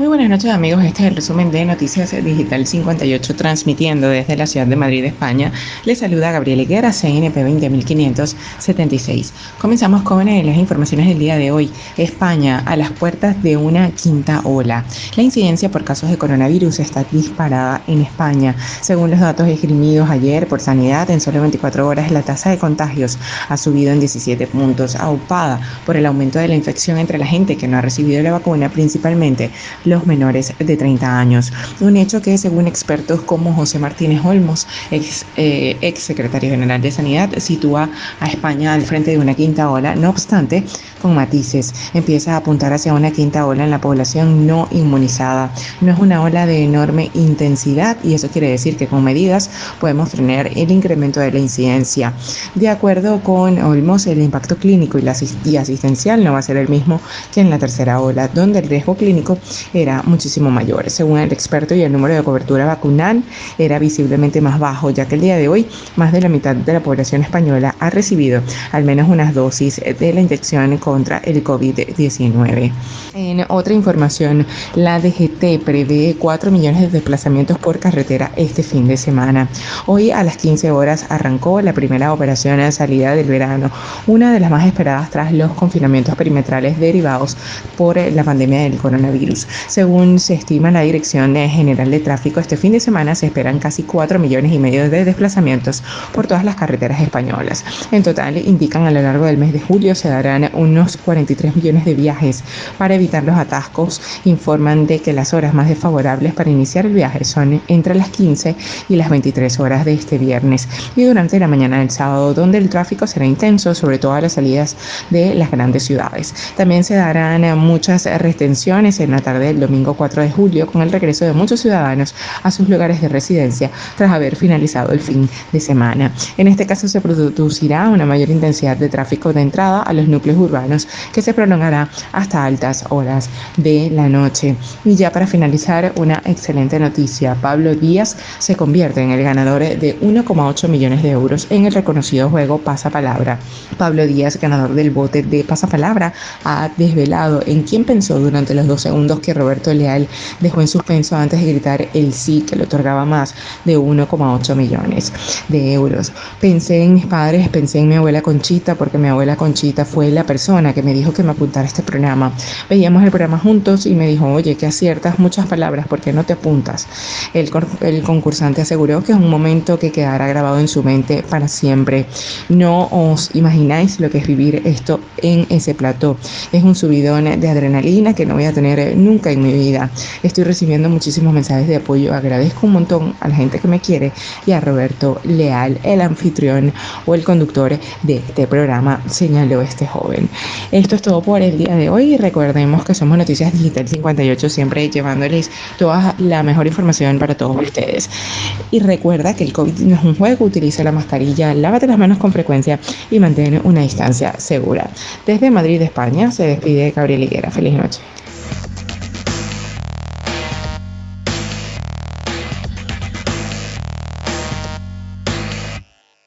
Muy buenas noches amigos, este es el resumen de Noticias Digital 58 transmitiendo desde la ciudad de Madrid, España. Les saluda Gabriel Higuera, CNP 20576. Comenzamos con eh, las informaciones del día de hoy. España a las puertas de una quinta ola. La incidencia por casos de coronavirus está disparada en España. Según los datos esgrimidos ayer por Sanidad, en solo 24 horas la tasa de contagios ha subido en 17 puntos, aupada por el aumento de la infección entre la gente que no ha recibido la vacuna, principalmente los menores de 30 años. Un hecho que, según expertos como José Martínez Olmos, ex, eh, ex secretario general de Sanidad, sitúa a España al frente de una quinta ola. No obstante, con matices, empieza a apuntar hacia una quinta ola en la población no inmunizada. No es una ola de enorme intensidad y eso quiere decir que con medidas podemos tener el incremento de la incidencia. De acuerdo con Olmos, el impacto clínico y, la, y asistencial no va a ser el mismo que en la tercera ola, donde el riesgo clínico era muchísimo mayor. Según el experto, y el número de cobertura vacunal era visiblemente más bajo, ya que el día de hoy más de la mitad de la población española ha recibido al menos unas dosis de la inyección contra el COVID-19. En otra información, la DGT prevé 4 millones de desplazamientos por carretera este fin de semana. Hoy a las 15 horas arrancó la primera operación de salida del verano, una de las más esperadas tras los confinamientos perimetrales derivados por la pandemia del coronavirus. Según se estima la Dirección General de Tráfico, este fin de semana se esperan casi 4 millones y medio de desplazamientos por todas las carreteras españolas. En total, indican a lo largo del mes de julio se darán unos 43 millones de viajes. Para evitar los atascos, informan de que las horas más desfavorables para iniciar el viaje son entre las 15 y las 23 horas de este viernes y durante la mañana del sábado, donde el tráfico será intenso, sobre todo a las salidas de las grandes ciudades. También se darán muchas retenciones en la tarde del domingo 4 de julio con el regreso de muchos ciudadanos a sus lugares de residencia tras haber finalizado el fin de semana. En este caso se producirá una mayor intensidad de tráfico de entrada a los núcleos urbanos que se prolongará hasta altas horas de la noche. Y ya para finalizar, una excelente noticia. Pablo Díaz se convierte en el ganador de 1,8 millones de euros en el reconocido juego Pasapalabra. Pablo Díaz, ganador del bote de Pasapalabra, ha desvelado en quién pensó durante los dos segundos que Roberto Leal dejó en suspenso antes de gritar el sí que le otorgaba más de 1,8 millones de euros. Pensé en mis padres, pensé en mi abuela Conchita, porque mi abuela Conchita fue la persona que me dijo que me apuntara a este programa. Veíamos el programa juntos y me dijo, oye, que aciertas muchas palabras, ¿por qué no te apuntas? El, concursante aseguró que es un momento que quedará grabado en su mente para siempre. No os imagináis lo que es vivir esto en ese plató. Es un subidón de adrenalina que no voy a tener en mi vida. Estoy recibiendo muchísimos mensajes de apoyo. Agradezco un montón a la gente que me quiere y a Roberto Leal, el anfitrión o el conductor de este programa, señaló este joven. Esto es todo por el día de hoy. Recordemos que somos Noticias Digital 58, siempre llevándoles toda la mejor información para todos ustedes. Y recuerda que el COVID no es un juego, utiliza la mascarilla, lávate las manos con frecuencia y mantén una distancia segura. Desde Madrid, España, se despide Gabriel Higuera. Feliz noche.